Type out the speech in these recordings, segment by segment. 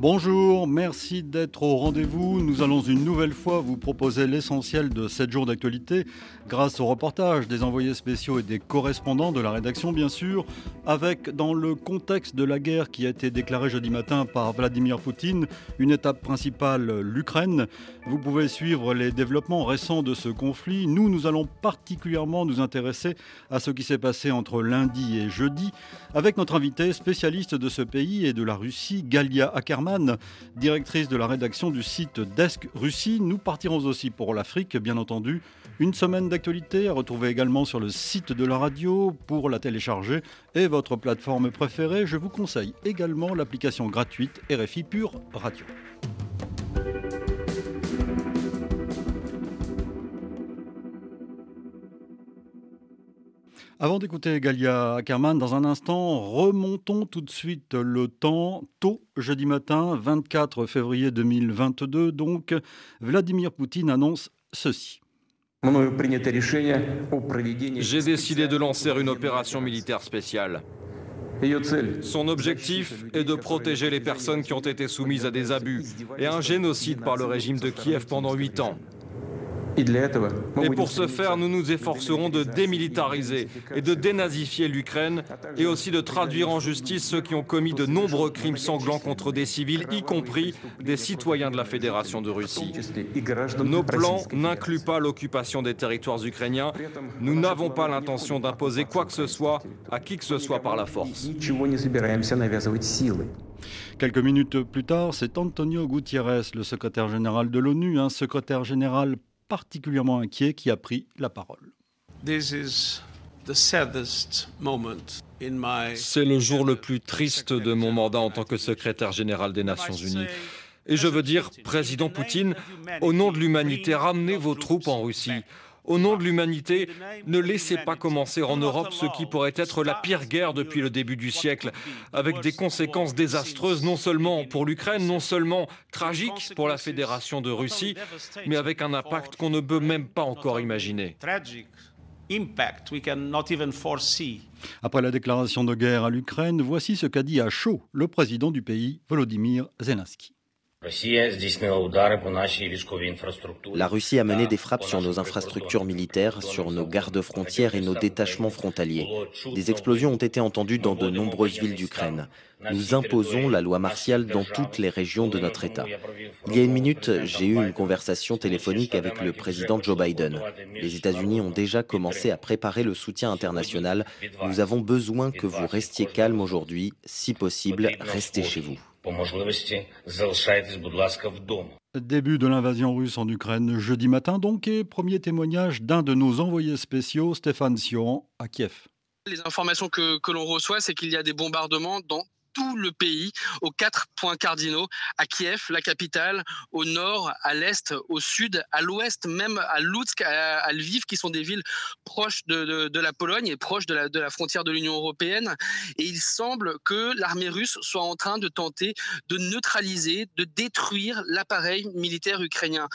Bonjour, merci d'être au rendez-vous. Nous allons une nouvelle fois vous proposer l'essentiel de 7 jours d'actualité grâce au reportage des envoyés spéciaux et des correspondants de la rédaction bien sûr, avec dans le contexte de la guerre qui a été déclarée jeudi matin par Vladimir Poutine, une étape principale, l'Ukraine. Vous pouvez suivre les développements récents de ce conflit. Nous, nous allons particulièrement nous intéresser à ce qui s'est passé entre lundi et jeudi avec notre invité spécialiste de ce pays et de la Russie, Galia Ackerman directrice de la rédaction du site Desk Russie. Nous partirons aussi pour l'Afrique, bien entendu. Une semaine d'actualité à retrouver également sur le site de la radio pour la télécharger et votre plateforme préférée. Je vous conseille également l'application gratuite RFI Pure Radio. Avant d'écouter Galia Ackerman, dans un instant, remontons tout de suite le temps. Tôt jeudi matin, 24 février 2022, donc, Vladimir Poutine annonce ceci. J'ai décidé de lancer une opération militaire spéciale. Son objectif est de protéger les personnes qui ont été soumises à des abus et un génocide par le régime de Kiev pendant huit ans. Et pour ce faire, nous nous efforcerons de démilitariser et de dénazifier l'Ukraine et aussi de traduire en justice ceux qui ont commis de nombreux crimes sanglants contre des civils, y compris des citoyens de la Fédération de Russie. Nos plans n'incluent pas l'occupation des territoires ukrainiens. Nous n'avons pas l'intention d'imposer quoi que ce soit à qui que ce soit par la force. Quelques minutes plus tard, c'est Antonio Gutiérrez, le secrétaire général de l'ONU, un secrétaire général particulièrement inquiet qui a pris la parole. C'est le jour le plus triste de mon mandat en tant que secrétaire général des Nations Unies. Et je veux dire, Président Poutine, au nom de l'humanité, ramenez vos troupes en Russie. Au nom de l'humanité, ne laissez pas commencer en Europe ce qui pourrait être la pire guerre depuis le début du siècle, avec des conséquences désastreuses non seulement pour l'Ukraine, non seulement tragiques pour la Fédération de Russie, mais avec un impact qu'on ne peut même pas encore imaginer. Après la déclaration de guerre à l'Ukraine, voici ce qu'a dit à chaud le président du pays, Volodymyr Zelensky. La Russie a mené des frappes sur nos infrastructures militaires, sur nos gardes-frontières et nos détachements frontaliers. Des explosions ont été entendues dans de nombreuses villes d'Ukraine. Nous imposons la loi martiale dans toutes les régions de notre État. Il y a une minute, j'ai eu une conversation téléphonique avec le président Joe Biden. Les États-Unis ont déjà commencé à préparer le soutien international. Nous avons besoin que vous restiez calme aujourd'hui. Si possible, restez chez vous. Début de l'invasion russe en Ukraine jeudi matin donc et premier témoignage d'un de nos envoyés spéciaux, Stéphane Sion, à Kiev. Les informations que, que l'on reçoit, c'est qu'il y a des bombardements dans tout le pays, aux quatre points cardinaux, à Kiev, la capitale, au nord, à l'est, au sud, à l'ouest, même à Lutsk, à, Lviv, qui sont des villes proches de, de, la Pologne et proches de la, de la frontière de l'Union européenne. Et il semble que l'armée russe soit en train de tenter de neutraliser, de détruire l'appareil militaire ukrainien.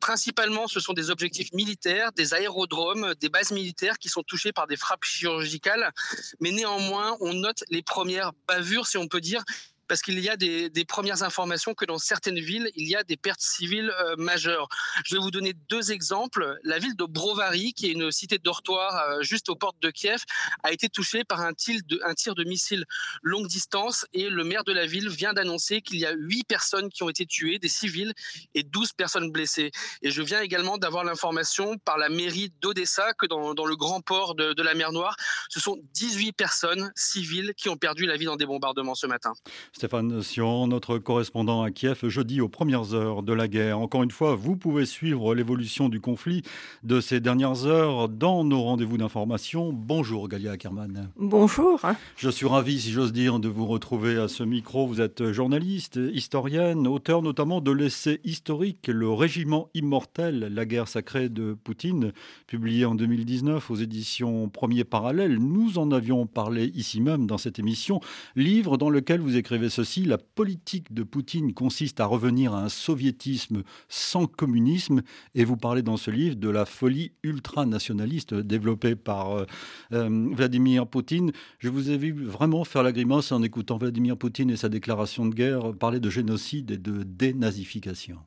Principalement, ce sont des objectifs militaires, des aérodromes, des bases militaires qui sont touchés par des frappes chirurgicales. Mais néanmoins, on note les premières bavures, si on peut dire parce qu'il y a des, premières informations que dans certaines villes, il y a des pertes civiles euh, majeures. Je vais vous donner deux exemples. La ville de Brovary, qui est une cité dortoir euh, juste aux portes de Kiev, a été touchée par un tir, de, missile longue distance et le maire de la ville vient d'annoncer qu'il y a huit personnes qui ont été tuées, des civils, et 12 personnes blessées. Et je viens également d'avoir l'information par la mairie d'Odessa que dans, le grand port de la mer Noire, ce sont 18 personnes civiles qui ont perdu la vie dans des bombardements ce matin. Stéphane Sion, notre correspondant à Kiev, jeudi aux premières heures de la guerre. Encore une fois, vous pouvez suivre l'évolution du conflit de ces dernières heures dans nos rendez-vous d'information. Bonjour Galia Ackerman. Bonjour. Je suis ravi, si j'ose dire, de vous retrouver à ce micro. Vous êtes journaliste, historienne, auteur notamment de l'essai historique Le Régiment immortel, la guerre sacrée de Poutine, publié en 2019 aux éditions Premier Parallèle. Nous en avions parlé ici même dans cette émission, livre dans lequel vous écrivez ceci, la politique de Poutine consiste à revenir à un soviétisme sans communisme, et vous parlez dans ce livre de la folie ultranationaliste développée par euh, euh, Vladimir Poutine. Je vous ai vu vraiment faire la grimace en écoutant Vladimir Poutine et sa déclaration de guerre parler de génocide et de dénazification.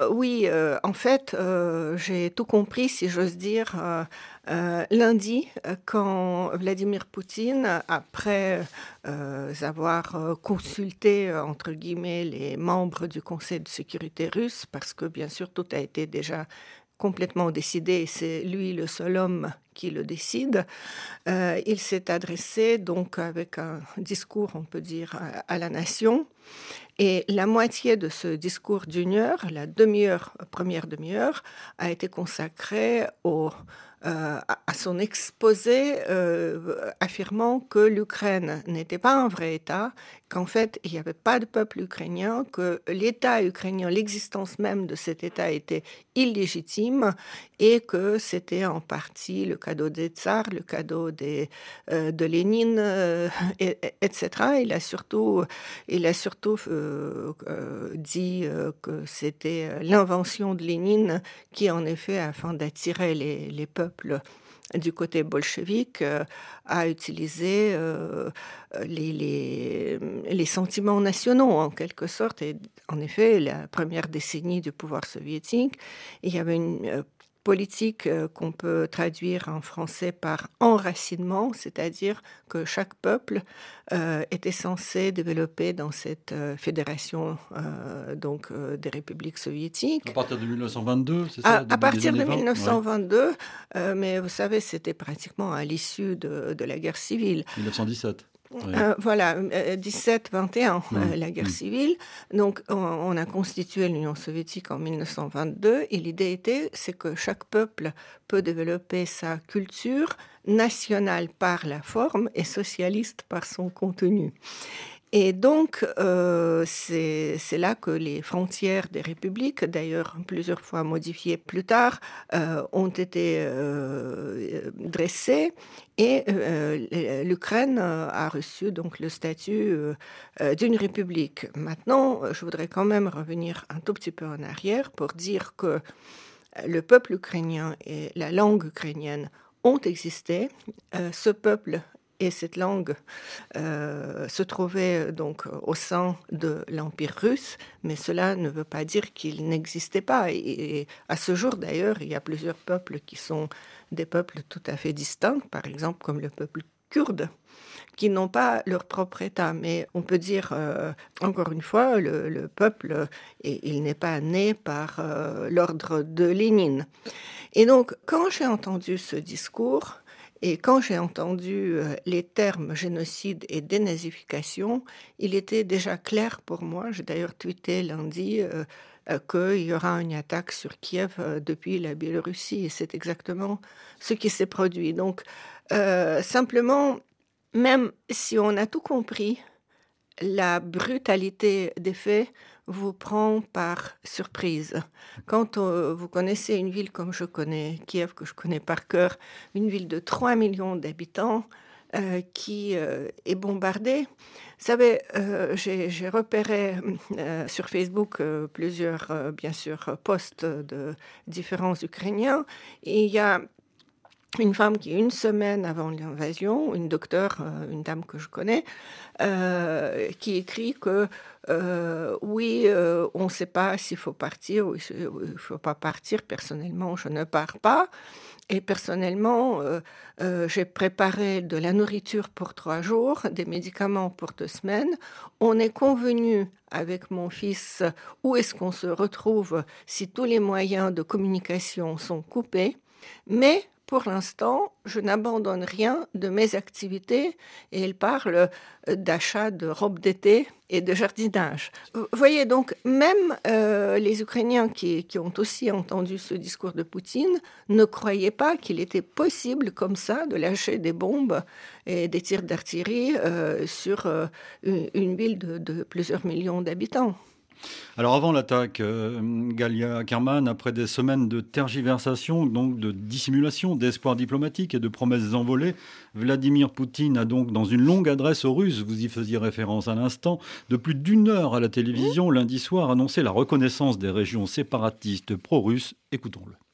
Euh, oui, euh, en fait, euh, j'ai tout compris, si j'ose dire, lundi, quand Vladimir Poutine, après avoir consulté, entre guillemets, les membres du Conseil de sécurité russe, parce que bien sûr tout a été déjà complètement décidé, c'est lui le seul homme qui le décide. il s'est adressé donc avec un discours, on peut dire, à la nation. Et la moitié de ce discours d'une heure, la demi-heure, première demi-heure, a été consacrée au euh, à son exposé euh, affirmant que l'Ukraine n'était pas un vrai État, qu'en fait il n'y avait pas de peuple ukrainien, que l'État ukrainien, l'existence même de cet État était illégitime et que c'était en partie le cadeau des tsars, le cadeau euh, de Lénine, etc. Il a surtout, il a surtout dit que c'était l'invention de Lénine qui en effet, afin d'attirer les, les peuples, du côté bolchevique euh, a utilisé euh, les, les, sentiments nationaux en quelque sorte. Et en effet, la première décennie du pouvoir soviétique, il y avait une euh, politique euh, qu'on peut traduire en français par enracinement, c'est-à-dire que chaque peuple euh, était censé développer dans cette euh, fédération donc des républiques soviétiques. À partir de 1922, c'est ça À, partir de 1922, mais vous savez, c'était pratiquement à l'issue de, de la guerre civile. 1917. Euh, voilà, 17-21, euh, euh, la guerre mmh. civile. Donc, on, a constitué l'Union soviétique en 1922 et l'idée était, c'est que chaque peuple peut développer sa culture nationale par la forme et socialiste par son contenu. Et donc, euh, c'est là que les frontières des républiques, d'ailleurs plusieurs fois modifiées plus tard, euh, ont été euh, dressées et l'Ukraine a reçu donc le statut d'une république. Maintenant, je voudrais quand même revenir un tout petit peu en arrière pour dire que le peuple ukrainien et la langue ukrainienne ont existé. ce peuple et cette langue euh, se trouvait euh, donc au sein de l'Empire russe, mais cela ne veut pas dire qu'il n'existait pas. Et, à ce jour, d'ailleurs, il y a plusieurs peuples qui sont des peuples tout à fait distincts, par exemple comme le peuple kurde, qui n'ont pas leur propre État. Mais on peut dire, euh, encore une fois, le, peuple, et il n'est pas né par l'ordre de Lénine. Et donc, quand j'ai entendu ce discours, et quand j'ai entendu euh, les termes génocide et dénazification, il était déjà clair pour moi, j'ai d'ailleurs tweeté lundi, euh, euh, qu'il y aura une attaque sur Kiev depuis la Biélorussie. Et c'est exactement ce qui s'est produit. Donc, simplement, même si on a tout compris, la brutalité des faits vous prend par surprise. Quand euh, vous connaissez une ville comme je connais, Kiev, que je connais par cœur, une ville de 3 millions d'habitants euh, qui euh, est bombardée, vous savez, j'ai repéré sur Facebook plusieurs, bien sûr, posts de différents Ukrainiens. Il y a une femme qui, une semaine avant l'invasion, une docteure, euh, une dame que je connais, euh, qui écrit que euh, oui, on ne sait pas s'il faut partir ou il ne faut pas partir. Personnellement, je ne pars pas. Et personnellement, j'ai préparé de la nourriture pour trois jours, des médicaments pour deux semaines. On est convenu avec mon fils où est-ce qu'on se retrouve si tous les moyens de communication sont coupés. Mais pour l'instant, je n'abandonne rien de mes activités et il parle euh, d'achat de robes d'été et de jardinage. Vous voyez donc, même euh, les Ukrainiens qui, ont aussi entendu ce discours de Poutine ne croyaient pas qu'il était possible comme ça de lâcher des bombes et des tirs d'artillerie euh, sur une, ville de plusieurs millions d'habitants. Alors avant l'attaque, euh, Galia Ackerman, après des semaines de tergiversation, donc de dissimulation, d'espoir diplomatique et de promesses envolées, Vladimir Poutine a donc, dans une longue adresse aux Russes, vous y faisiez référence à l'instant, de plus d'une heure à la télévision lundi soir, annoncé la reconnaissance des régions séparatistes pro-russes. Écoutons-le.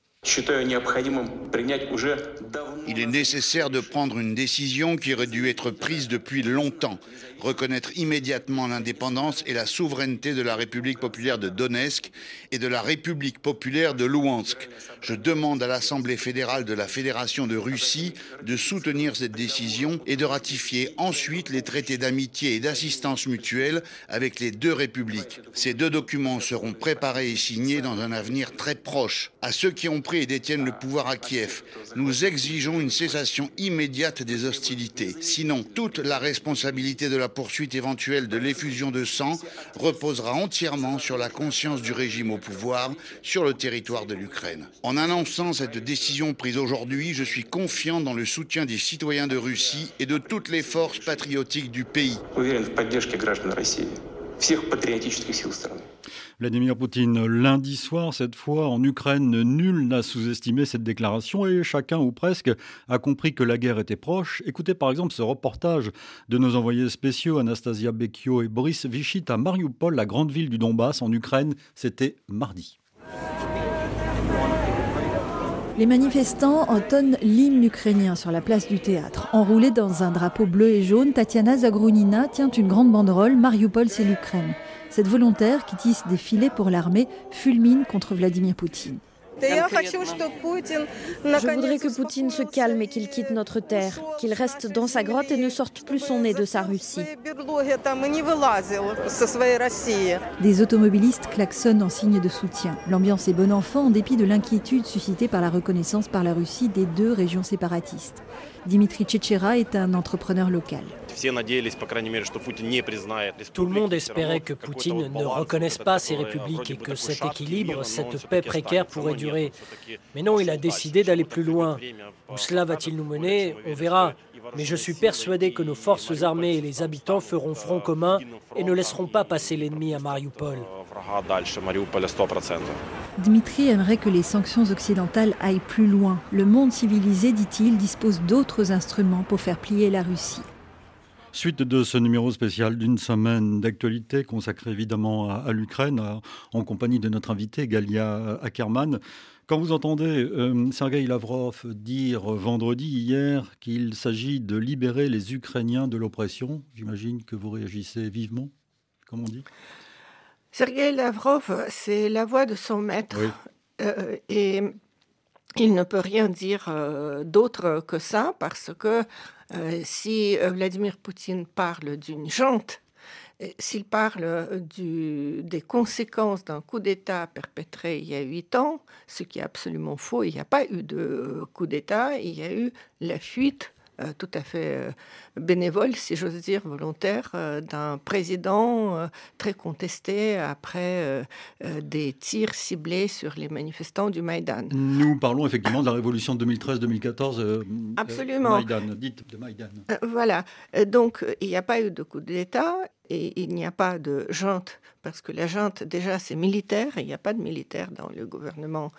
Il est nécessaire de prendre une décision qui aurait dû être prise depuis longtemps. Reconnaître immédiatement l'indépendance et la souveraineté de la République populaire de Donetsk et de la République populaire de Louhansk. Je demande à l'Assemblée fédérale de la Fédération de Russie de soutenir cette décision et de ratifier ensuite les traités d'amitié et d'assistance mutuelle avec les deux républiques. Ces deux documents seront préparés et signés dans un avenir très proche. À ceux qui ont pris et détiennent le pouvoir à Kiev. Nous exigeons une cessation immédiate des hostilités. Sinon, toute la responsabilité de la poursuite éventuelle de l'effusion de sang reposera entièrement sur la conscience du régime au pouvoir sur le territoire de l'Ukraine. En annonçant cette décision prise aujourd'hui, je suis confiant dans le soutien des citoyens de Russie et de toutes les forces patriotiques du pays. Vladimir Poutine, lundi soir, cette fois en Ukraine, nul n'a sous-estimé cette déclaration et chacun ou presque a compris que la guerre était proche. Écoutez par exemple ce reportage de nos envoyés spéciaux Anastasia Bekio et Boris Vichit à Mariupol, la grande ville du Donbass en Ukraine. C'était mardi. Les manifestants entonnent l'hymne ukrainien sur la place du théâtre. Enroulée dans un drapeau bleu et jaune, Tatiana Zagrunina tient une grande banderole Mariupol, c'est l'Ukraine. Cette volontaire qui tisse des filets pour l'armée fulmine contre Vladimir Poutine. Je voudrais que Poutine se calme et qu'il quitte notre terre, qu'il reste dans sa grotte et ne sorte plus son nez de sa Russie. Des automobilistes klaxonnent en signe de soutien. L'ambiance est bon enfant en dépit de l'inquiétude suscitée par la reconnaissance par la Russie des deux régions séparatistes. Dimitri Tchétchéra est un entrepreneur local. Tout le monde espérait que Poutine ne reconnaisse pas ces républiques et que cet équilibre, cette paix précaire pourrait durer. Mais non, il a décidé d'aller plus loin. Où cela va-t-il nous mener On verra. Mais je suis persuadé que nos forces armées et les habitants feront front commun et ne laisseront pas passer l'ennemi à Mariupol. Dmitri aimerait que les sanctions occidentales aillent plus loin. Le monde civilisé, dit-il, dispose d'autres instruments pour faire plier la Russie. Suite de ce numéro spécial d'une semaine d'actualité consacré évidemment à, l'Ukraine, en compagnie de notre invité Galia Ackerman. Quand vous entendez euh, Sergei Lavrov dire vendredi hier qu'il s'agit de libérer les Ukrainiens de l'oppression, j'imagine que vous réagissez vivement, comme on dit. Sergei Lavrov, c'est la voix de son maître. Euh, et il ne peut rien dire euh, d'autre que ça parce que euh, si euh, Vladimir Poutine parle d'une jante, s'il parle des conséquences d'un coup d'État perpétré il y a huit ans, ce qui est absolument faux, il n'y a pas eu de coup d'État, il y a eu la fuite euh, tout à fait euh, bénévole, si j'ose dire, volontaire, euh, d'un président très contesté après des tirs ciblés sur les manifestants du Maïdan. Nous parlons effectivement de la révolution de 2013-2014. Absolument. Maïdan, dite de Maïdan. voilà. Donc, il n'y a pas eu de coup d'État et il n'y a pas de junte, parce que la junte, déjà, c'est militaire, et il n'y a pas de militaire dans le gouvernement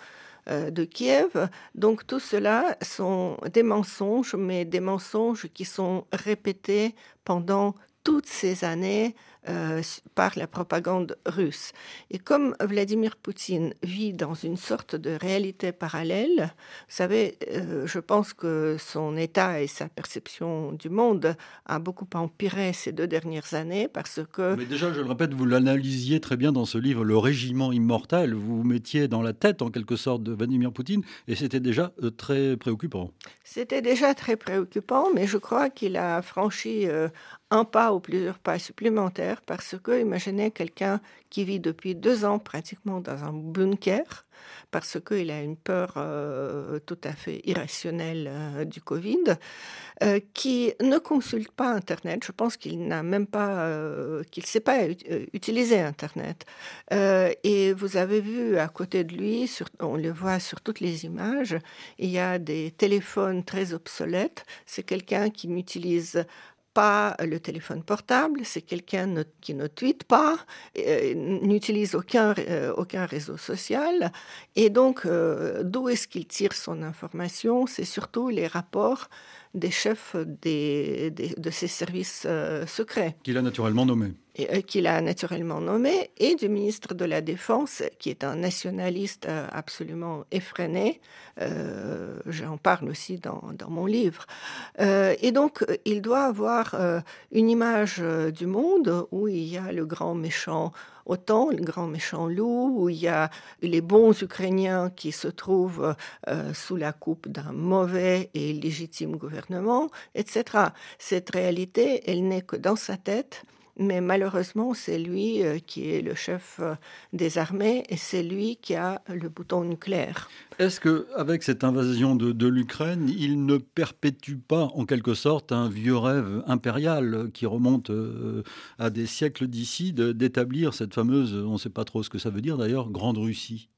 euh, de Kiev. Donc tout cela sont des mensonges, mais des mensonges qui sont répétés pendant toutes ces années euh, par la propagande russe. Et comme Vladimir Poutine vit dans une sorte de réalité parallèle, vous savez, euh, je pense que son état et sa perception du monde a beaucoup empiré ces deux dernières années parce que... Mais déjà, je le répète, vous l'analysiez très bien dans ce livre, Le Régiment immortel. Vous vous mettiez dans la tête, en quelque sorte, de Vladimir Poutine et c'était déjà euh, très préoccupant. C'était déjà très préoccupant, mais je crois qu'il a franchi un pas ou plusieurs pas supplémentaires parce que imaginez quelqu'un qui vit depuis deux ans pratiquement dans un bunker parce qu'il a une peur euh, tout à fait irrationnelle euh, du Covid, euh, qui ne consulte pas Internet. Je pense qu'il n'a même pas, qu'il ne sait pas utiliser Internet. et vous avez vu à côté de lui, on le voit sur toutes les images, il y a des téléphones très obsolètes. C'est quelqu'un qui n'utilise pas le téléphone portable, c'est quelqu'un qui ne tweete pas, n'utilise aucun, aucun réseau social. Et donc, d'où est-ce qu'il tire son information? C'est surtout les rapports des chefs des, de ces services euh, secrets. Qu'il a naturellement nommé. Euh, qu'il a naturellement nommé, et du ministre de la Défense, qui est un nationaliste euh, absolument effréné. J'en parle aussi dans, mon livre. et donc, il doit avoir une image du monde où il y a le grand méchant autant le grand méchant loup, où il y a les bons Ukrainiens qui se trouvent euh, sous la coupe d'un mauvais et légitime gouvernement, etc. Cette réalité, elle n'est que dans sa tête mais malheureusement, c'est lui euh, qui est le chef euh, des armées et c'est lui qui a le bouton nucléaire. Est-ce que, avec cette invasion de, l'Ukraine, il ne perpétue pas, en quelque sorte, un vieux rêve impérial qui remonte euh, à des siècles d'ici, d'établir cette fameuse, on ne sait pas trop ce que ça veut dire d'ailleurs, Grande Russie?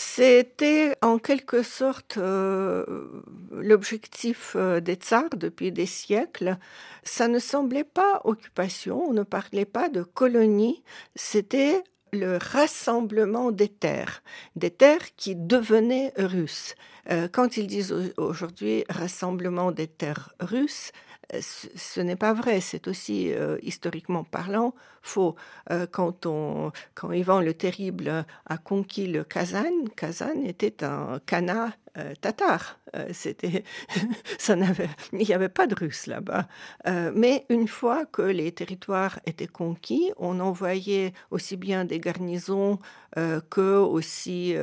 C'était en quelque sorte euh, l'objectif euh, des tsars depuis des siècles. Ça ne semblait pas occupation, on ne parlait pas de colonie, c'était le rassemblement des terres, des terres qui devenaient russes. Euh, quand ils disent aujourd'hui rassemblement des terres russes, ce n'est pas vrai, c'est aussi historiquement parlant faux. quand, on, quand Ivan le Terrible a conquis le Kazan, Kazan était un Kana tatar. c'était, ça n'avait, il n'y avait pas de Russes là-bas. mais une fois que les territoires étaient conquis, on envoyait aussi bien des garnisons que aussi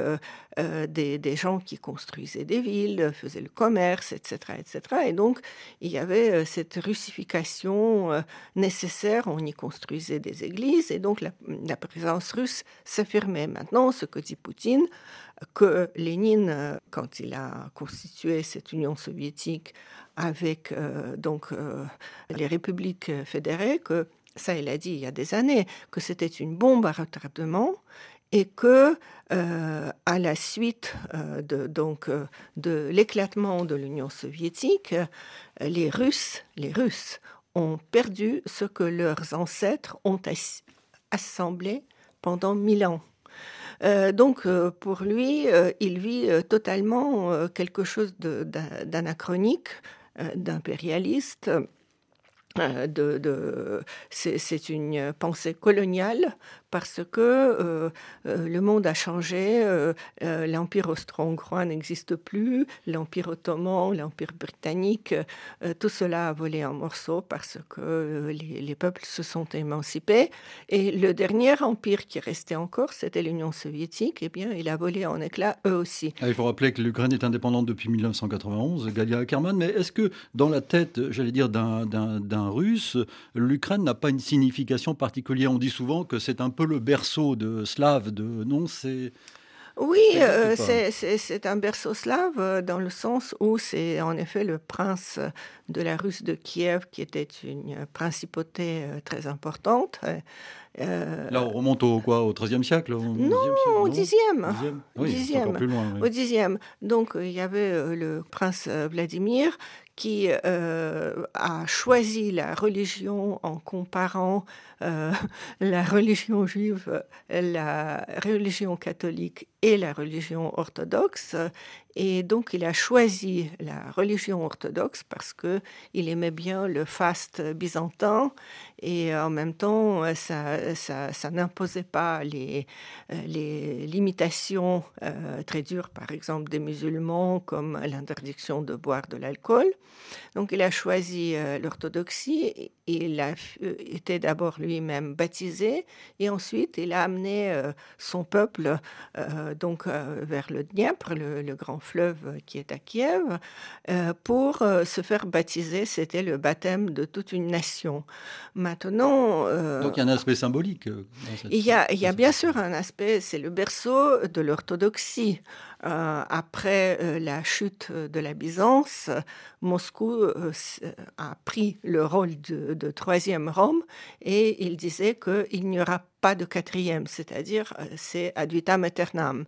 des, des, gens qui construisaient des villes, faisaient le commerce, etc., etc. Et donc il y avait cette russification nécessaire. On y construisait des églises et donc la, présence russe s'affirmait. Maintenant, ce que dit Poutine, que Lénine, quand il a constitué cette Union soviétique avec euh, donc euh, les républiques fédérées, que ça, il a dit il y a des années, que c'était une bombe à retardement et que euh, à la suite de, donc de l'éclatement de l'Union soviétique, les Russes, les Russes ont perdu ce que leurs ancêtres ont assemblé pendant mille ans. Euh, donc euh, pour lui, euh, il vit totalement quelque chose d'anachronique, d'impérialiste. De, c'est une pensée coloniale parce que euh, euh, le monde a changé, euh, l'Empire austro-hongrois n'existe plus, l'Empire ottoman, l'Empire britannique, tout cela a volé en morceaux parce que les, peuples se sont émancipés. Et le dernier empire qui restait encore, c'était l'Union soviétique, eh bien il a volé en éclats eux aussi. Ah, il faut rappeler que l'Ukraine est indépendante depuis 1991, Galia Ackerman, mais est-ce que dans la tête, j'allais dire, d'un russe, l'Ukraine n'a pas une signification particulière? On dit souvent que c'est un peu le berceau de slave de non c'est oui, euh, c'est un berceau slave euh, dans le sens où c'est en effet le prince de la Russe de Kiev qui était une principauté euh, très importante. Là, on remonte au quoi, au XIIIe siècle? Non, au Xe. Au Xe. Donc, il y avait le prince Vladimir qui a choisi la religion en comparant euh, la religion juive, la religion catholique et la religion orthodoxe. Et donc il a choisi la religion orthodoxe parce que il aimait bien le faste byzantin et en même temps ça, ça, n'imposait pas les, les limitations euh, très dures, par exemple des musulmans, comme l'interdiction de boire de l'alcool. Donc il a choisi euh, l'orthodoxie. Il a été d'abord lui-même baptisé et ensuite il a amené euh, son peuple euh, donc euh, vers le Dniepr, le, grand fleuve qui est à Kiev, pour se faire baptiser. C'était le baptême de toute une nation. Maintenant, donc il y a un aspect symbolique. il y a, il y a bien sûr un aspect, c'est le berceau de l'orthodoxie. Euh, après euh, la chute de la Byzance, Moscou euh, a pris le rôle de, troisième Rome et il disait qu'il n'y aura pas de quatrième, c'est-à-dire c'est ad vitam aeternam.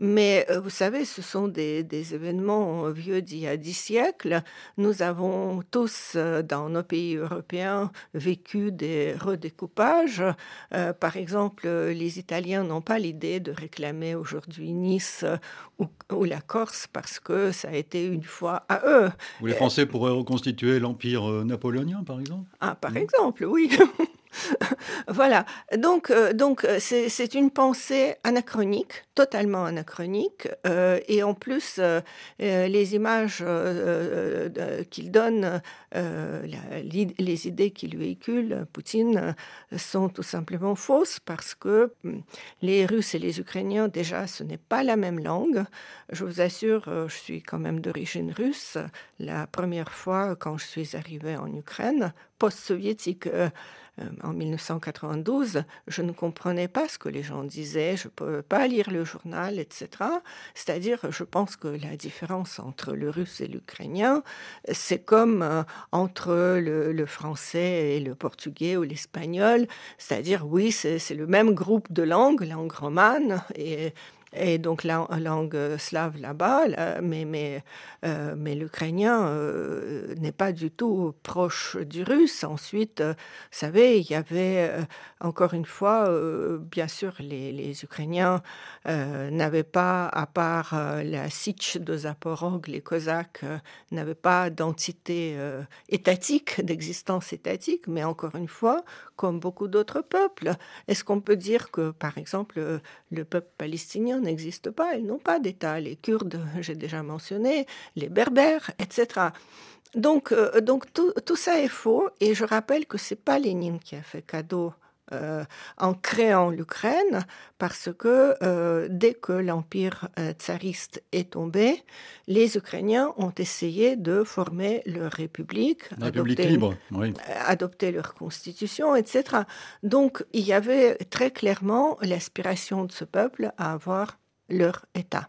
Mais vous savez, ce sont des, des événements vieux d'il y a dix siècles. Nous avons tous, dans nos pays européens, vécu des redécoupages. par exemple, les Italiens n'ont pas l'idée de réclamer aujourd'hui Nice ou, ou, la Corse parce que ça a été une fois à eux. Ou les Français pourraient reconstituer l'empire napoléonien, par exemple? Ah, par exemple, oui. voilà. Donc, euh, donc euh, c'est une pensée anachronique, totalement anachronique, euh, et en plus, les images qu'il donne, les idées qu'il véhicule, Poutine, sont tout simplement fausses parce que hum, les Russes et les Ukrainiens, déjà, ce n'est pas la même langue. Je vous assure, je suis quand même d'origine russe. La première fois, quand je suis arrivée en Ukraine, post-soviétique, en 1992, je ne comprenais pas ce que les gens disaient, je ne pouvais pas lire le journal, etc. C'est-à-dire, je pense que la différence entre le russe et l'ukrainien, c'est comme euh, entre le, français et le portugais ou l'espagnol. C'est-à-dire, oui, c'est le même groupe de langues, langue romane, et et donc la langue slave là-bas, euh, mais l'ukrainien euh, n'est pas du tout proche du russe. Ensuite, euh, vous savez, il y avait encore une fois, bien sûr, les, les Ukrainiens n'avaient pas, à part la Sich de Zaporog, les Cosaques n'avaient pas d'entité étatique, d'existence étatique, mais encore une fois, comme beaucoup d'autres peuples, est-ce qu'on peut dire que, par exemple, le peuple palestinien n'existe pas, ils n'ont pas d'État. Les Kurdes, j'ai déjà mentionné, les Berbères, etc. Donc, euh, donc tout, tout, ça est faux. Et je rappelle que c'est pas Lénine qui a fait cadeau euh, en créant l'Ukraine, parce que euh, dès que l'empire euh, tsariste est tombé, les Ukrainiens ont essayé de former leur république, adopter, libre, adopter leur constitution, etc. Donc il y avait très clairement l'aspiration de ce peuple à avoir leur État.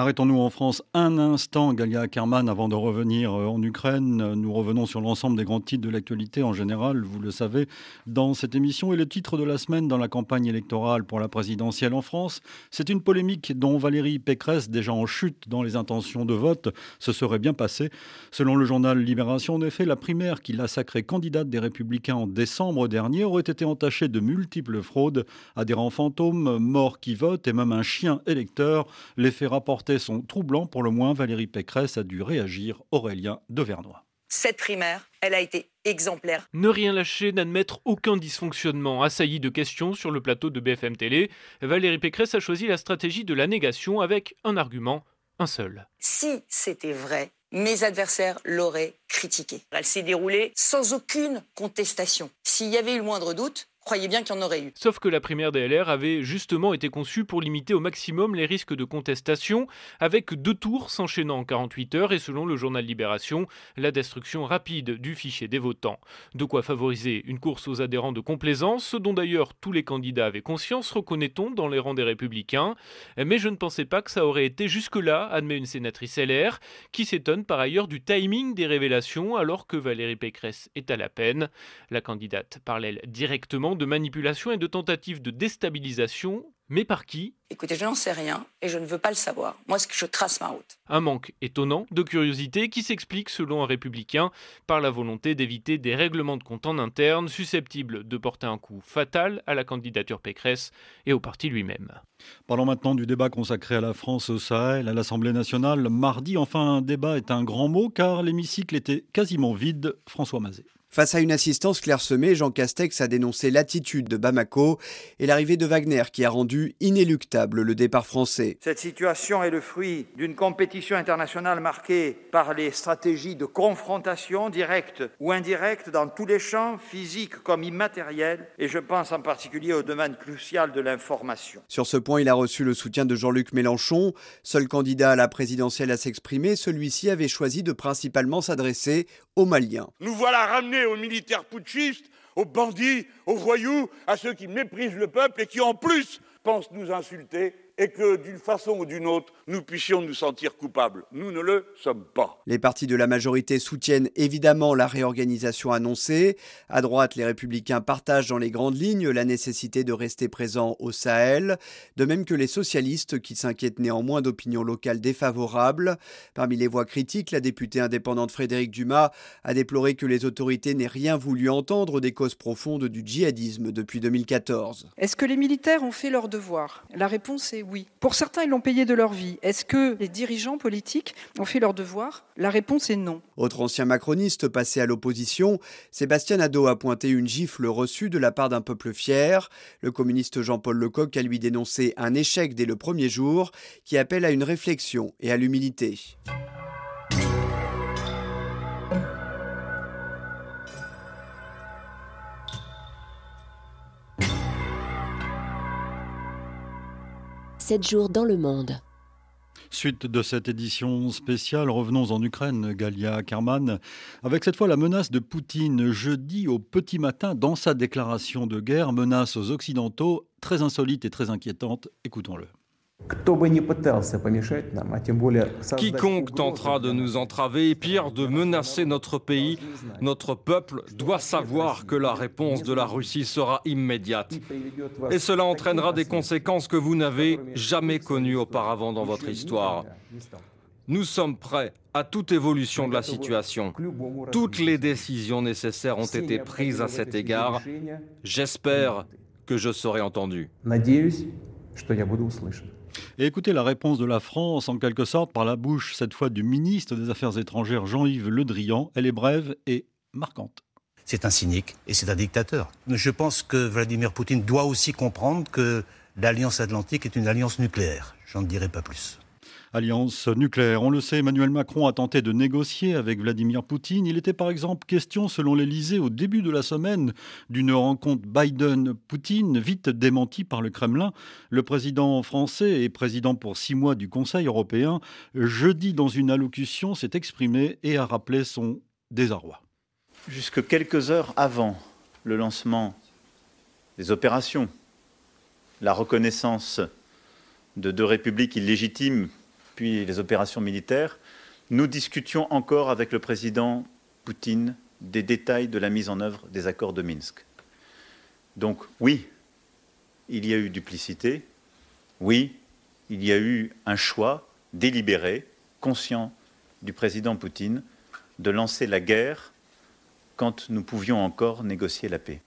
Arrêtons-nous en France un instant, Galia Ackerman, avant de revenir euh, en Ukraine. Nous revenons sur l'ensemble des grands titres de l'actualité en général, vous le savez, dans cette émission. Et le titre de la semaine dans la campagne électorale pour la présidentielle en France, c'est une polémique dont Valérie Pécresse, déjà en chute dans les intentions de vote, se serait bien passée. Selon le journal Libération, en effet, la primaire qui l'a sacrée candidate des Républicains en décembre dernier aurait été entachée de multiples fraudes, adhérents fantômes, morts qui votent et même un chien électeur. L'effet rapporté sont troublants. Pour le moins, Valérie Pécresse a dû réagir. Aurélien Devernois. Cette primaire, elle a été exemplaire. Ne rien lâcher, n'admettre aucun dysfonctionnement. Assailli de questions sur le plateau de BFM Télé, Valérie Pécresse a choisi la stratégie de la négation avec un argument, un seul. Si c'était vrai, mes adversaires l'auraient critiqué. Elle s'est déroulée sans aucune contestation. S'il y avait eu le moindre doute, Sauf que la primaire DLR avait justement été conçue pour limiter au maximum les risques de contestation, avec deux tours s'enchaînant en 48 heures et selon le journal Libération, la destruction rapide du fichier des votants. De quoi favoriser une course aux adhérents de complaisance, ce dont d'ailleurs tous les candidats avaient conscience, reconnaît-on, dans les rangs des républicains. Mais je ne pensais pas que ça aurait été jusque-là, admet une sénatrice LR, qui s'étonne par ailleurs du timing des révélations alors que Valérie Pécresse est à la peine. La candidate elle directement de manipulation et de tentatives de déstabilisation, mais par qui? Écoutez, je n'en sais rien et je ne veux pas le savoir. Moi, ce que je trace ma route. Un manque étonnant de curiosité qui s'explique, selon un républicain, par la volonté d'éviter des règlements de compte en interne susceptibles de porter un coup fatal à la candidature Pécresse et au parti lui-même. Parlons maintenant du débat consacré à la France au Sahel, à l'Assemblée nationale. Mardi, enfin, un débat est un grand mot car l'hémicycle était quasiment vide. François Mazet. Face à une assistance clairsemée, Jean Castex a dénoncé l'attitude de Bamako et l'arrivée de Wagner qui a rendu inéluctable le départ français. Cette situation est le fruit d'une compétition internationale marquée par les stratégies de confrontation directe ou indirecte dans tous les champs, physiques comme immatériels, et je pense en particulier au domaine crucial de l'information. Sur ce point, il a reçu le soutien de Jean-Luc Mélenchon. Seul candidat à la présidentielle à s'exprimer, celui-ci avait choisi de principalement s'adresser Nous voilà ramenés aux militaires putschistes aux bandits, aux voyous, à ceux qui méprisent le peuple et qui en plus pensent nous insulter et que d'une façon ou d'une autre, nous puissions nous sentir coupables. Nous ne le sommes pas. Les partis de la majorité soutiennent évidemment la réorganisation annoncée. À droite, les républicains partagent dans les grandes lignes la nécessité de rester présents au Sahel, de même que les socialistes qui s'inquiètent néanmoins d'opinions locales défavorables. Parmi les voix critiques, la députée indépendante Frédéric Dumas a déploré que les autorités n'aient rien voulu entendre des causes profondes du djihadisme depuis 2014. Est-ce que les militaires ont fait leur devoir? La réponse est oui. Pour certains, ils l'ont payé de leur vie. Est-ce que les dirigeants politiques ont fait leur devoir? La réponse est non. Autre ancien macroniste passé à l'opposition, Sébastien Nadeau a pointé une gifle reçue de la part d'un peuple fier. Le communiste Jean-Paul Lecoq a lui dénoncé un échec dès le premier jour qui appelle à une réflexion et à l'humilité. 7 jours dans le monde. Suite de cette édition spéciale, revenons en Ukraine, Galia Kerman, avec cette fois la menace de Poutine jeudi au petit matin dans sa déclaration de guerre, menace aux Occidentaux, très insolite et très inquiétante. Écoutons-le. Quiconque tentera de nous entraver et pire de menacer notre pays, notre peuple doit savoir que la réponse de la Russie sera immédiate. Et cela entraînera des conséquences que vous n'avez jamais connues auparavant dans votre histoire. Nous sommes prêts à toute évolution de la situation. Toutes les décisions nécessaires ont été prises à cet égard. J'espère que je serai entendu. Écoutez la réponse de la France, en quelque sorte, par la bouche, cette fois, du ministre des Affaires étrangères, Jean-Yves Le Drian. Elle est brève et marquante. C'est un cynique et c'est un dictateur. Je pense que Vladimir Poutine doit aussi comprendre que l'Alliance Atlantique est une alliance nucléaire. J'en dirai pas plus alliance nucléaire. On le sait, Emmanuel Macron a tenté de négocier avec Vladimir Poutine. Il était par exemple question, selon l'Elysée, au début de la semaine, d'une rencontre Biden-Poutine, vite démentie par le Kremlin. Le président français et président pour six mois du Conseil européen, jeudi dans une allocution, s'est exprimé et a rappelé son désarroi. Jusque quelques heures avant le lancement des opérations, la reconnaissance de deux républiques illégitimes les opérations militaires, nous discutions encore avec le président Poutine des détails de la mise en œuvre des accords de Minsk. Donc oui, il y a eu duplicité, oui, il y a eu un choix délibéré, conscient du président Poutine de lancer la guerre quand nous pouvions encore négocier la paix.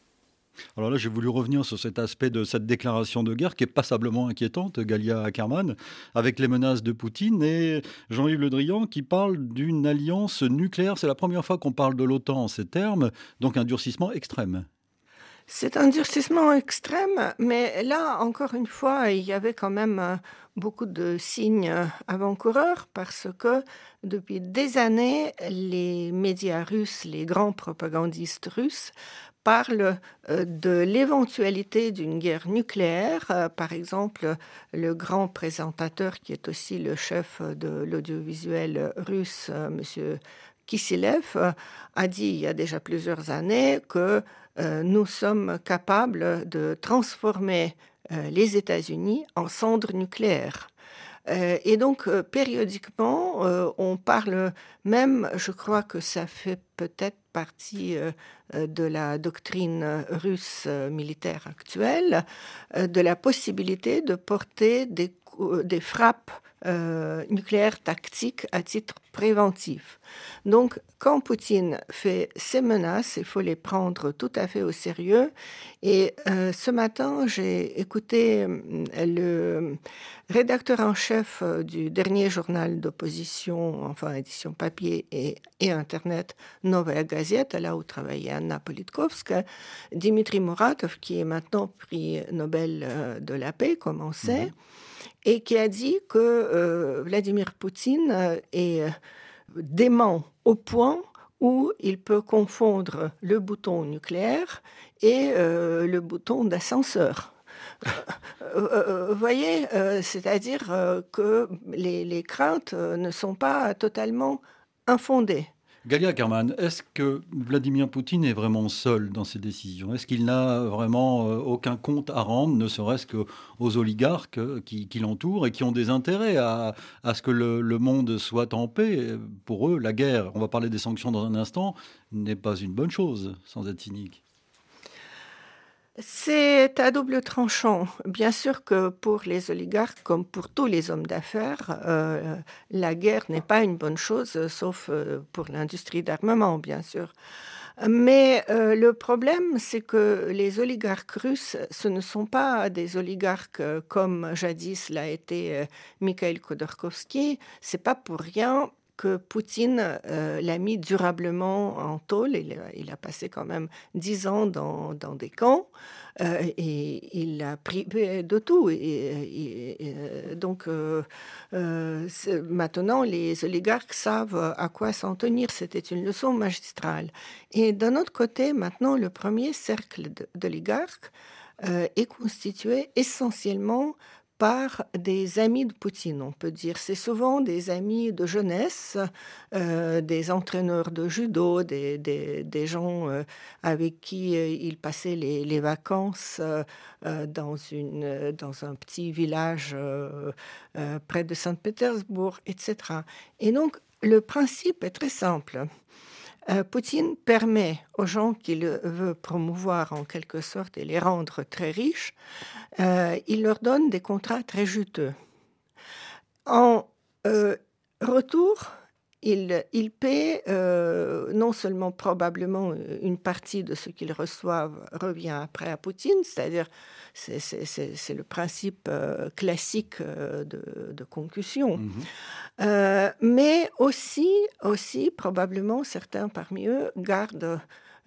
Alors là, j'ai voulu revenir sur cet aspect de cette déclaration de guerre qui est passablement inquiétante, Galia Ackerman, avec les menaces de Poutine et Jean-Yves Le Drian qui parle d'une alliance nucléaire. C'est la première fois qu'on parle de l'OTAN en ces termes, donc un durcissement extrême. C'est un durcissement extrême, mais là, encore une fois, il y avait quand même euh, beaucoup de signes euh, avant-coureurs parce que depuis des années, les médias russes, les grands propagandistes russes parle euh, de l'éventualité d'une guerre nucléaire. Euh, par exemple, le grand présentateur qui est aussi le chef de l'audiovisuel russe, euh, M. Kissilev, a dit il y a déjà plusieurs années que nous sommes capables de transformer les États-Unis en cendres nucléaires. Et donc, périodiquement, on parle même, je crois que ça fait peut-être partie euh, euh, de la doctrine russe euh, militaire actuelle, de la possibilité de porter des frappes nucléaires tactiques à titre préventif. Donc, quand Poutine fait ces menaces, il faut les prendre tout à fait au sérieux. Et euh, ce matin, j'ai écouté euh, le rédacteur en chef euh, du dernier journal d'opposition, enfin édition papier et, Internet, Novaya Gazeta, là où travaillait Anna Politkovska, Dimitri Muratov, qui est maintenant prix Nobel de la paix, comme on sait, mhm. Et qui a dit que Vladimir Poutine est dément au point où il peut confondre le bouton nucléaire et euh, le bouton d'ascenseur. Euh, euh, vous voyez, c'est-à-dire que les, craintes ne sont pas totalement infondées. Galia Kerman, est-ce que Vladimir Poutine est vraiment seul dans ses décisions? Est-ce qu'il n'a vraiment euh, aucun compte à rendre, ne serait-ce qu'aux oligarques euh, qui, l'entourent et qui ont des intérêts à, ce que le, le, monde soit en paix? Pour eux, la guerre, on va parler des sanctions dans un instant, n'est pas une bonne chose, sans être cynique. C'est à double tranchant. Bien sûr que pour les oligarques, comme pour tous les hommes d'affaires, euh, la guerre n'est pas une bonne chose, sauf euh, pour l'industrie d'armement, bien sûr. Mais euh, le problème, c'est que les oligarques russes, ce ne sont pas des oligarques comme jadis l'a été Mikhail Khodorkovsky. C'est pas pour rien que Poutine l'a mis durablement en tôle. Il, a passé quand même dix ans dans, des camps et il l'a privé de tout. Et, donc maintenant, les oligarques savent à quoi s'en tenir. C'était une leçon magistrale. Et d'un autre côté, maintenant, le premier cercle d'oligarques est constitué essentiellement par des amis de Poutine, on peut dire. C'est souvent des amis de jeunesse, euh, des entraîneurs de judo, des, des, gens euh, avec qui euh, il passait les, les vacances dans, une, dans un petit village près de Saint-Pétersbourg, etc. Et donc, le principe est très simple. Euh, Poutine permet aux gens qu'il veut promouvoir en quelque sorte et les rendre très riches, euh, il leur donne des contrats très juteux. En euh, retour, il, il paie non seulement probablement une partie de ce qu'ils reçoivent revient après à Poutine, c'est-à-dire c'est le principe classique de, concussion. Mmh euh, mais aussi, aussi, probablement, certains parmi eux gardent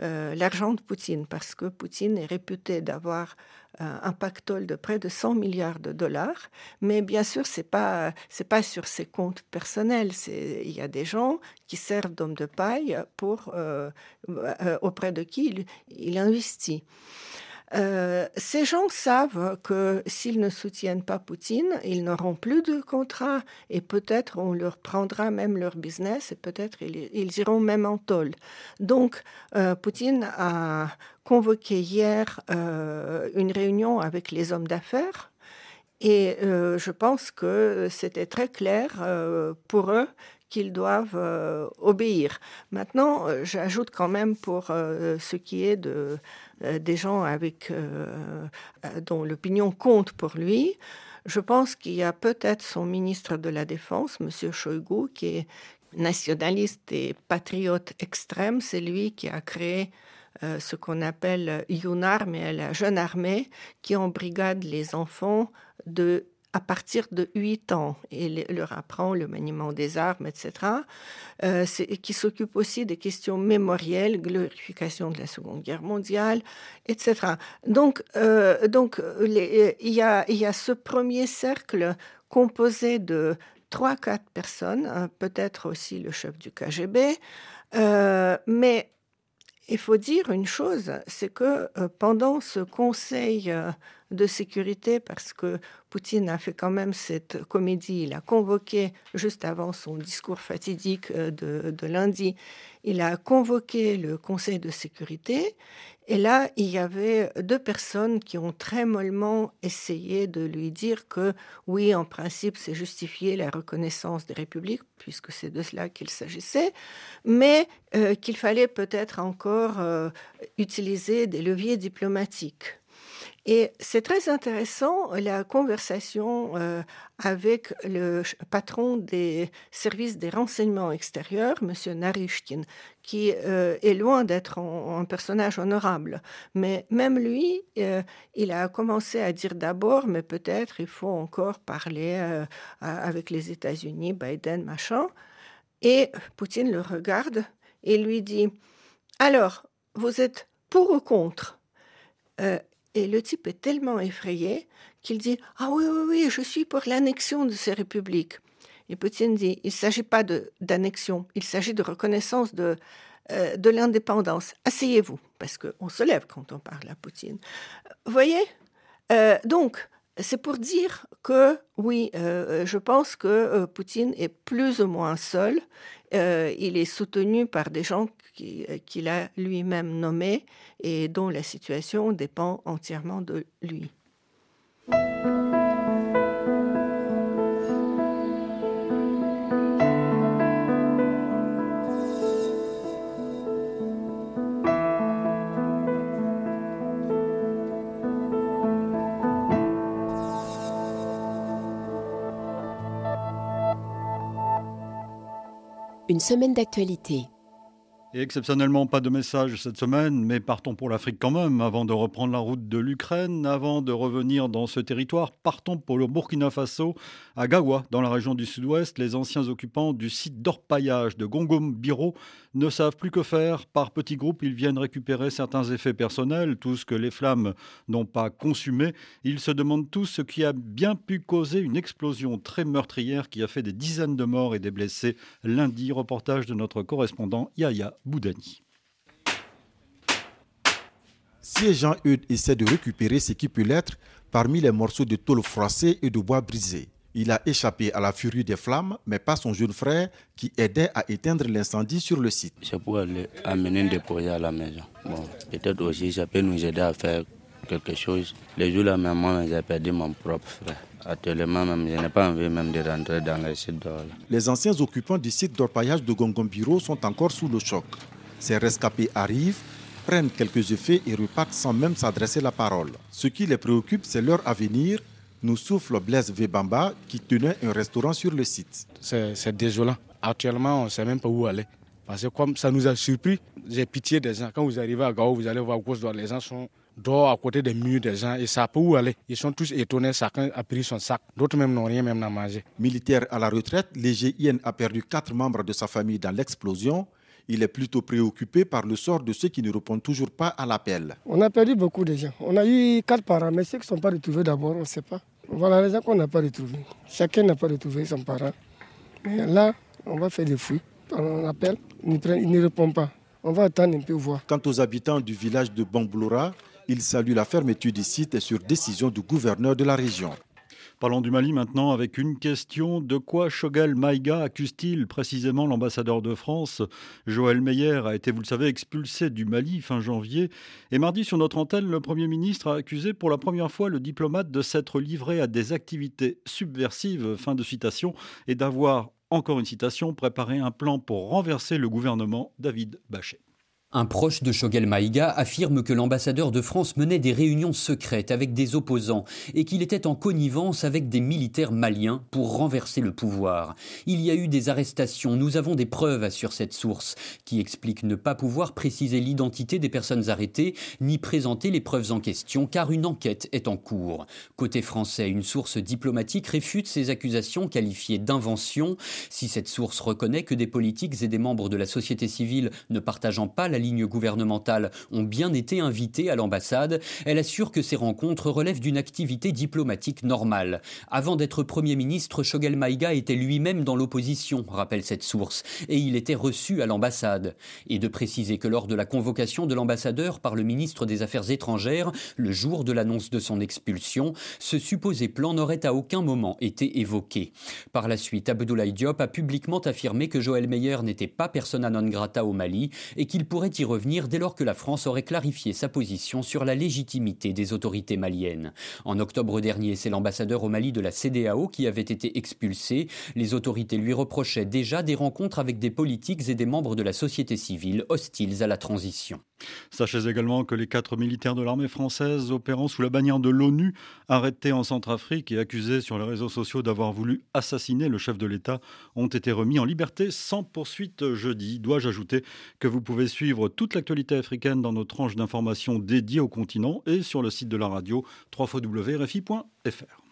euh, l'argent de Poutine parce que Poutine est réputé d'avoir euh, un pactole de près de 100 milliards de dollars. Mais bien sûr, c'est pas c'est pas sur ses comptes personnels. Il y a des gens qui servent d'hommes de paille pour auprès de qui il, il investit. Euh, ces gens savent que s'ils ne soutiennent pas Poutine, ils n'auront plus de contrat et peut-être on leur prendra même leur business et peut-être ils, iront même en tôle. Donc, euh, Poutine a convoqué hier euh, une réunion avec les hommes d'affaires et je pense que c'était très clair pour eux qu'ils doivent obéir. Maintenant, j'ajoute quand même pour ce qui est de des gens avec, euh, euh, dont l'opinion compte pour lui. Je pense qu'il y a peut-être son ministre de la Défense, M. Shoigu, qui est nationaliste et patriote extrême. C'est lui qui a créé ce qu'on appelle UNAR, mais la jeune armée, qui embrigade les enfants de à partir de 8 ans et leur apprend le maniement des armes, etc., euh, qui s'occupe aussi des questions mémorielles, glorification de la Seconde Guerre mondiale, etc. Donc, euh, donc il, y a, il y a ce premier cercle composé de 3-4 personnes, hein, peut-être aussi le chef du KGB, euh, mais il faut dire une chose, c'est que euh, pendant ce conseil de sécurité, parce que Poutine a fait quand même cette comédie, il a convoqué, juste avant son discours fatidique euh, de, lundi, il a convoqué le Conseil de sécurité. Et là, il y avait deux personnes qui ont très mollement essayé de lui dire que oui, en principe, c'est justifié la reconnaissance des républiques, puisque c'est de cela qu'il s'agissait, mais euh, qu'il fallait peut-être encore euh, utiliser des leviers diplomatiques. Et c'est très intéressant la conversation euh, avec le patron des services des renseignements extérieurs, M. Narishkin, qui euh, est loin d'être un, personnage honorable. Mais même lui, euh, il a commencé à dire d'abord, mais peut-être il faut encore parler avec les États-Unis, Biden, machin. Et Poutine le regarde et lui dit, alors, vous êtes pour ou contre et le type est tellement effrayé qu'il dit Ah oui, oui, oui, je suis pour l'annexion de ces républiques. Et Poutine dit Il ne s'agit pas d'annexion, il s'agit de reconnaissance de, euh, de l'indépendance. Asseyez-vous, parce qu'on se lève quand on parle à Poutine. Vous voyez euh, Donc, C'est pour dire que, oui, je pense que Poutine est plus ou moins seul. il est soutenu par des gens qu'il a lui-même nommés et dont la situation dépend entièrement de lui. Une semaine d'actualité. Et exceptionnellement, pas de message cette semaine, mais partons pour l'Afrique quand même. Avant de reprendre la route de l'Ukraine, avant de revenir dans ce territoire, partons pour le Burkina Faso, à Gawa, dans la région du sud-ouest. Les anciens occupants du site d'orpaillage de Gongom Biro ne savent plus que faire. Par petits groupes, ils viennent récupérer certains effets personnels, tout ce que les flammes n'ont pas consumé. Ils se demandent tous ce qui a bien pu causer une explosion très meurtrière qui a fait des dizaines de morts et des blessés lundi. Reportage de notre correspondant Yaya Boudani. Si Jean-Eudes essaie de récupérer ce qui peut l'être parmi les morceaux de tôle froissée et de bois brisé. Il a échappé à la furie des flammes, mais pas son jeune frère qui aidait à éteindre l'incendie sur le site. Je peux aller amener des projets à la maison. Bon, peut-être aussi, ça peut nous aider à faire quelque chose. Les jours-là, même moi, j'ai perdu mon propre frère. Actuellement, même, je n'ai pas envie même de rentrer dans le site d'or. Les anciens occupants du site d'orpaillage de Gongombiro sont encore sous le choc. Ces rescapés arrivent, prennent quelques effets et repartent sans même s'adresser la parole. Ce qui les préoccupe, c'est leur avenir, nous souffle Blaise Vebamba qui tenait un restaurant sur le site. C'est désolant. Actuellement, on ne sait même pas où aller. Parce que comme ça nous a surpris, j'ai pitié des gens. Quand vous arrivez à Gao, vous allez voir gauche les gens sont dehors à côté des murs des gens et ça peut où aller. Ils sont tous étonnés, chacun a pris son sac. D'autres même n'ont rien même à manger. Militaire à la retraite, l'EGIN a perdu quatre membres de sa famille dans l'explosion. Il est plutôt préoccupé par le sort de ceux qui ne répondent toujours pas à l'appel. On a perdu beaucoup de gens. On a eu quatre parents, mais ceux qui ne sont pas retrouvés d'abord, on ne sait pas. Voilà les gens qu'on n'a pas retrouvés. Chacun n'a pas retrouvé son parent. Mais là, on va faire des fouilles. On appelle, ils ne répondent pas. On va attendre un peu voir. Quant aux habitants du village de Bangblora, il salue la fermeture du site sur décision du gouverneur de la région. Parlons du Mali maintenant avec une question. De quoi Shogel Maïga accuse-t-il précisément l'ambassadeur de France? Joël Meyer a été, vous le savez, expulsé du Mali fin janvier. Et mardi, sur notre antenne, le Premier ministre a accusé pour la première fois le diplomate de s'être livré à des activités subversives, fin de citation, et d'avoir, encore une citation, préparé un plan pour renverser le gouvernement David Bachet. Un proche de Shogel Maïga affirme que l'ambassadeur de France menait des réunions secrètes avec des opposants et qu'il était en connivence avec des militaires maliens pour renverser le pouvoir. Il y a eu des arrestations, nous avons des preuves, sur cette source, qui explique ne pas pouvoir préciser l'identité des personnes arrêtées ni présenter les preuves en question car une enquête est en cours. Côté français, une source diplomatique réfute ces accusations qualifiées d'invention. Si cette source reconnaît que des politiques et des membres de la société civile ne partageant pas la la ligne gouvernementale ont bien été invités à l'ambassade, elle assure que ces rencontres relèvent d'une activité diplomatique normale. Avant d'être Premier ministre, Shogel Maïga était lui-même dans l'opposition, rappelle cette source, et il était reçu à l'ambassade. Et de préciser que lors de la convocation de l'ambassadeur par le ministre des Affaires étrangères, le jour de l'annonce de son expulsion, ce supposé plan n'aurait à aucun moment été évoqué. Par la suite, Abdoulaye Diop a publiquement affirmé que Joël Meyer n'était pas persona non grata au Mali et qu'il pourrait y revenir dès lors que la France aurait clarifié sa position sur la légitimité des autorités maliennes. En octobre dernier, c'est l'ambassadeur au Mali de la CDAO qui avait été expulsé. Les autorités lui reprochaient déjà des rencontres avec des politiques et des membres de la société civile hostiles à la transition. Sachez également que les quatre militaires de l'armée française opérant sous la bannière de l'ONU, arrêtés en Centrafrique et accusés sur les réseaux sociaux d'avoir voulu assassiner le chef de l'État, ont été remis en liberté sans poursuite jeudi. Dois-je ajouter que vous pouvez suivre toute l'actualité africaine dans nos tranches d'informations dédiées au continent et sur le site de la radio www.rfi.fr.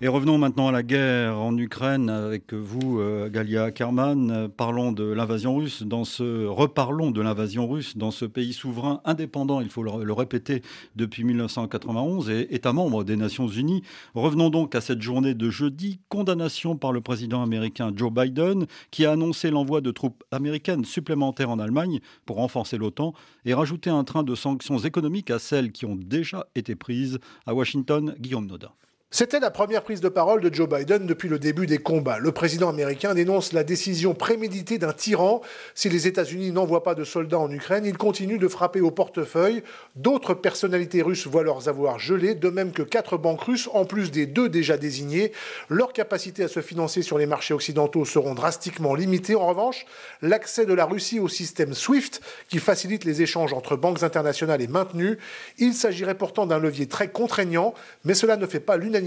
Et revenons maintenant à la guerre en Ukraine avec vous, euh, Galia Kerman. Parlons de l'invasion russe dans ce, reparlons de l'invasion russe dans ce pays souverain indépendant, il faut le, répéter, depuis 1991 et État membre des Nations Unies. Revenons donc à cette journée de jeudi, condamnation par le président américain Joe Biden qui a annoncé l'envoi de troupes américaines supplémentaires en Allemagne pour renforcer l'OTAN et rajouter un train de sanctions économiques à celles qui ont déjà été prises à Washington, Guillaume Nodin. C'était la première prise de parole de Joe Biden depuis le début des combats. Le président américain dénonce la décision préméditée d'un tyran. Si les États-Unis n'envoient pas de soldats en Ukraine, il continue de frapper au portefeuille. D'autres personnalités russes voient leurs avoirs gelés, de même que quatre banques russes, en plus des deux déjà désignées. Leurs capacités à se financer sur les marchés occidentaux seront drastiquement limitées. En revanche, l'accès de la Russie au système SWIFT, qui facilite les échanges entre banques internationales, est maintenu. Il s'agirait pourtant d'un levier très contraignant, mais cela ne fait pas l'unanimité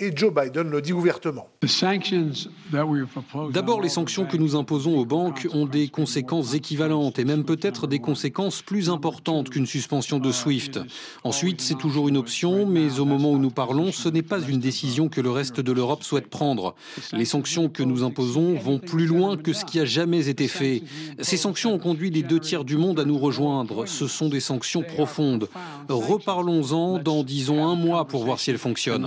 et Joe Biden le dit ouvertement. D'abord, les sanctions que nous imposons aux banques ont des conséquences équivalentes et même peut-être des conséquences plus importantes qu'une suspension de SWIFT. Ensuite, c'est toujours une option, mais au moment où nous parlons, ce n'est pas une décision que le reste de l'Europe souhaite prendre. Les sanctions que nous imposons vont plus loin que ce qui a jamais été fait. Ces sanctions ont conduit les deux tiers du monde à nous rejoindre. Ce sont des sanctions profondes. Reparlons-en dans, disons, un mois pour voir si elles fonctionnent.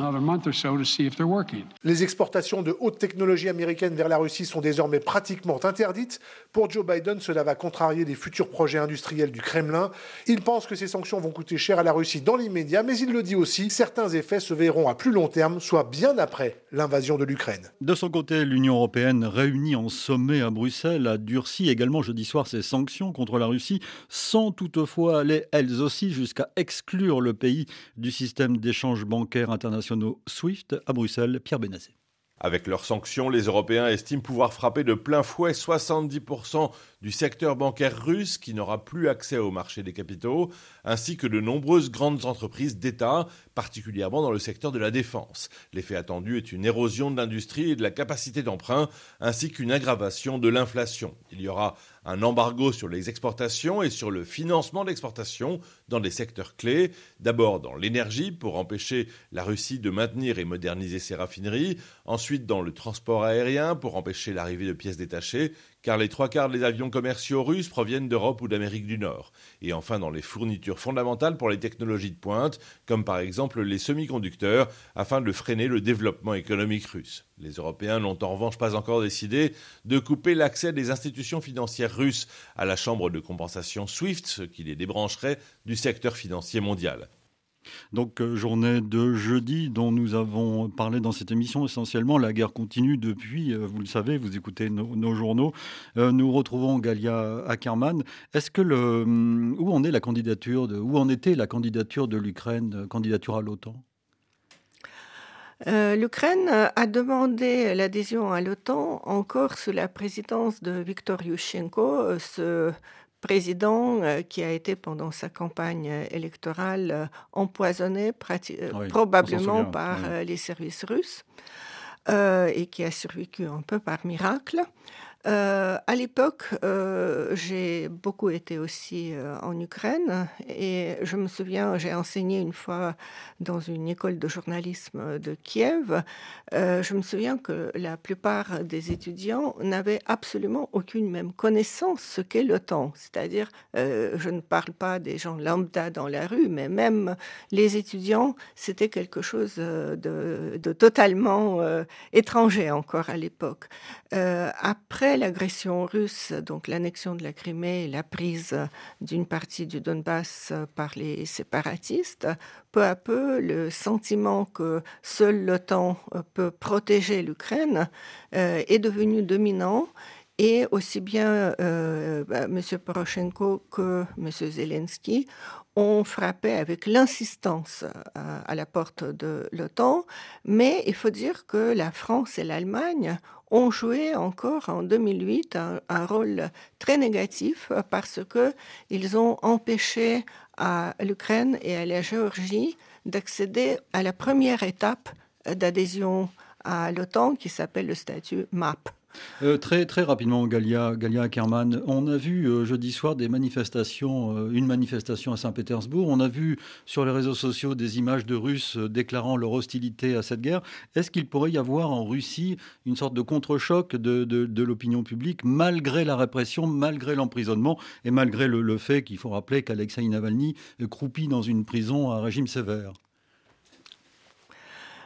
Les exportations de haute technologie américaine vers la Russie sont désormais pratiquement interdites. Pour Joe Biden, cela va contrarier les futurs projets industriels du Kremlin. Il pense que ces sanctions vont coûter cher à la Russie dans l'immédiat, mais il le dit aussi, certains effets se verront à plus long terme, soit bien après l'invasion de l'Ukraine. De son côté, l'Union européenne, réunie en sommet à Bruxelles, a durci également jeudi soir ses sanctions contre la Russie, sans toutefois aller elles aussi jusqu'à exclure le pays du système d'échange bancaire internationaux SWIFT à Bruxelles, Pierre Benazé. Avec leurs sanctions, les Européens estiment pouvoir frapper de plein fouet 70% du secteur bancaire russe qui n'aura plus accès au marché des capitaux, ainsi que de nombreuses grandes entreprises d'État, particulièrement dans le secteur de la défense. L'effet attendu est une érosion de l'industrie et de la capacité d'emprunt, ainsi qu'une aggravation de l'inflation. Il y aura un embargo sur les exportations et sur le financement d'exportations dans des secteurs clés, d'abord dans l'énergie pour empêcher la Russie de maintenir et moderniser ses raffineries, ensuite dans le transport aérien pour empêcher l'arrivée de pièces détachées, car les trois quarts des avions commerciaux russes proviennent d'Europe ou d'Amérique du Nord, et enfin dans les fournitures fondamentales pour les technologies de pointe, comme par exemple les semi-conducteurs, afin de freiner le développement économique russe. Les Européens n'ont en revanche pas encore décidé de couper l'accès des institutions financières russes à la chambre de compensation SWIFT, ce qui les débrancherait du secteur financier mondial. Donc euh, journée de jeudi dont nous avons parlé dans cette émission essentiellement. La guerre continue depuis, euh, vous le savez, vous écoutez nos, journaux. Euh, nous retrouvons Galia Ackerman. Est-ce que le, où en est la candidature de, où en était la candidature de l'Ukraine, candidature à l'OTAN? L'Ukraine a demandé l'adhésion à l'OTAN encore sous la présidence de Viktor Yushchenko, président euh, qui a été pendant sa campagne électorale euh, empoisonné euh, probablement par les services russes et qui a survécu un peu par miracle. Euh, à l'époque, euh, j'ai beaucoup été aussi euh, en Ukraine et je me souviens, j'ai enseigné une fois dans une école de journalisme de Kiev. je me souviens que la plupart des étudiants n'avaient absolument aucune même connaissance ce qu'est l'OTAN. C'est-à-dire, je ne parle pas des gens lambda dans la rue, mais même les étudiants, c'était quelque chose de, de totalement étranger encore à l'époque. après l'agression russe, donc l'annexion de la Crimée et la prise d'une partie du Donbass par les séparatistes, peu à peu, le sentiment que seul l'OTAN peut protéger l'Ukraine euh, est devenu dominant. Et aussi bien euh, bah, M. Poroshenko que M. Zelensky ont frappé avec l'insistance euh, à la porte de l'OTAN, mais il faut dire que la France et l'Allemagne ont joué encore en 2008 un, rôle très négatif parce que ils ont empêché à l'Ukraine et à la Géorgie d'accéder à la première étape d'adhésion à l'OTAN qui s'appelle le statut MAP. Euh, très, très rapidement, Galia, Galia Ackerman, on a vu euh, jeudi soir des manifestations, euh, une manifestation à Saint-Pétersbourg. On a vu sur les réseaux sociaux des images de Russes déclarant leur hostilité à cette guerre. Est-ce qu'il pourrait y avoir en Russie une sorte de contre-choc de, l'opinion publique, malgré la répression, malgré l'emprisonnement et malgré le, le fait qu'il faut rappeler qu'Alexei Navalny croupit dans une prison à régime sévère?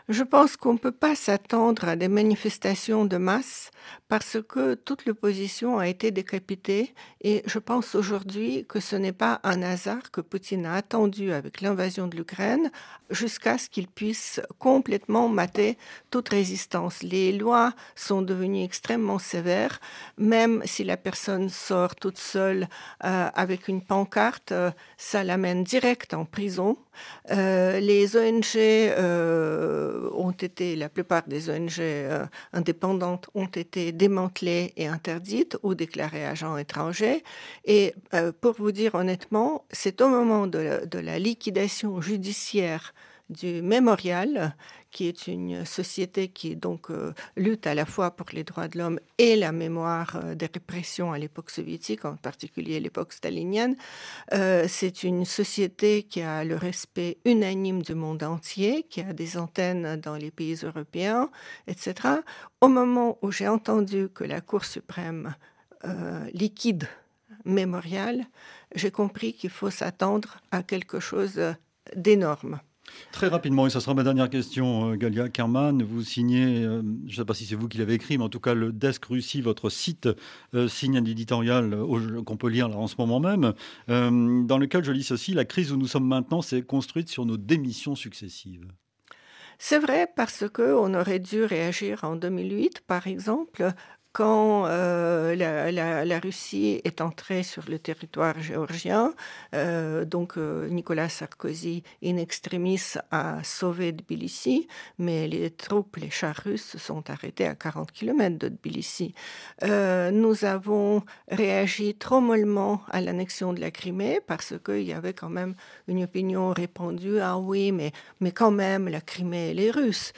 Je pense qu'on ne peut pas s'attendre à des manifestations de masse parce que toute l'opposition a été décapitée et je pense aujourd'hui que ce n'est pas un hasard que Poutine a attendu avec l'invasion de l'Ukraine jusqu'à ce qu'il puisse complètement mater toute résistance. Les lois sont devenues extrêmement sévères, même si la personne sort toute seule euh, avec une pancarte, euh, ça l'amène direct en prison. Euh, les ONG ont été, la plupart des ONG indépendantes ont été démantelées et interdites ou déclarées agents étrangers. Et pour vous dire honnêtement, c'est au moment de la liquidation judiciaire du Mémorial, qui est une société qui donc euh, lutte à la fois pour les droits de l'homme et la mémoire euh, des répressions à l'époque soviétique, en particulier l'époque stalinienne. Euh, c'est une société qui a le respect unanime du monde entier, qui a des antennes dans les pays européens, etc. Au moment où j'ai entendu que la Cour suprême liquide Mémorial, j'ai compris qu'il faut s'attendre à quelque chose d'énorme. Très rapidement, et ce sera ma dernière question, euh, Galia Kerman. Vous signez, euh, je ne sais pas si c'est vous qui l'avez écrit, mais en tout cas, le Desk Russie, votre site, euh, signe un éditorial qu'on peut lire là, en ce moment même, dans lequel je lis ceci La crise où nous sommes maintenant s'est construite sur nos démissions successives. C'est vrai parce qu'on aurait dû réagir en 2008, par exemple, quand euh, la, Russie est entrée sur le territoire géorgien, euh, donc euh, Nicolas Sarkozy, in extremis, a sauvé Tbilissi, mais les troupes, les chars russes, sont arrêtés à 40 km de Tbilissi. nous avons réagi trop mollement à l'annexion de la Crimée parce qu'il y avait quand même une opinion répandue ah oui, mais, mais quand même, la Crimée, elle est russe.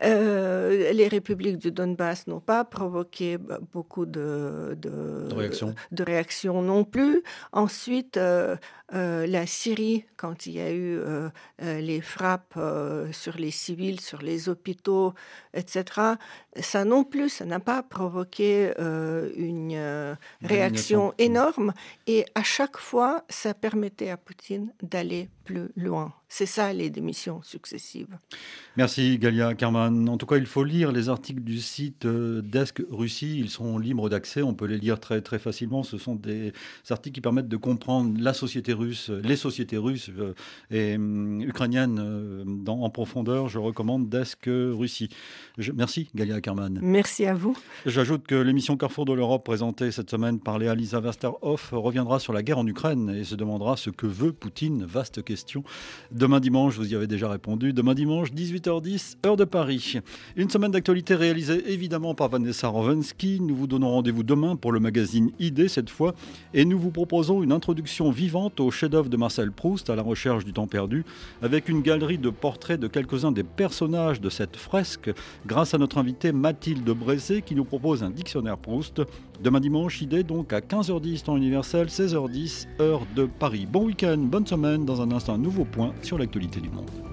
les républiques du Donbass n'ont pas provoqué bah, beaucoup de, de, réactions. non plus. Ensuite, euh, euh, la Syrie, quand il y a eu euh, les frappes sur les civils, sur les hôpitaux, etc., ça non plus, ça n'a pas provoqué une réaction énorme. Et à chaque fois, ça permettait à Poutine d'aller plus loin. C'est ça les démissions successives. Merci Galia Kerman. En tout cas, il faut lire les articles du site euh, Desk Russie. Ils sont libres d'accès. On peut les lire très très facilement. Ce sont des articles qui permettent de comprendre la société russe, les sociétés russes euh, et hum, ukrainiennes euh, dans, en profondeur. Je recommande Desk Russie. merci Galia Ackerman. Merci à vous. J'ajoute que l'émission Carrefour de l'Europe présentée cette semaine par Léa Lisa Westerhoff reviendra sur la guerre en Ukraine et se demandera ce que veut Poutine. Vaste question. Demain dimanche, vous y avez déjà répondu. Demain dimanche, 18h10, heure de Paris. Une semaine d'actualité réalisée évidemment par Vanessa Rovensky. Nous vous donnons rendez-vous demain pour le magazine ID cette fois. Et nous vous proposons une introduction vivante au chef-d'œuvre de Marcel Proust, à la recherche du temps perdu, avec une galerie de portraits de quelques-uns des personnages de cette fresque, grâce à notre invitée Mathilde Bressé qui nous propose un dictionnaire Proust. Demain dimanche, ID donc à 15h10 temps universel, 16h10 heure de Paris. Bon week-end, bonne semaine. Dans un instant, un nouveau point sur l'actualité du monde.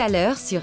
À l'heure sur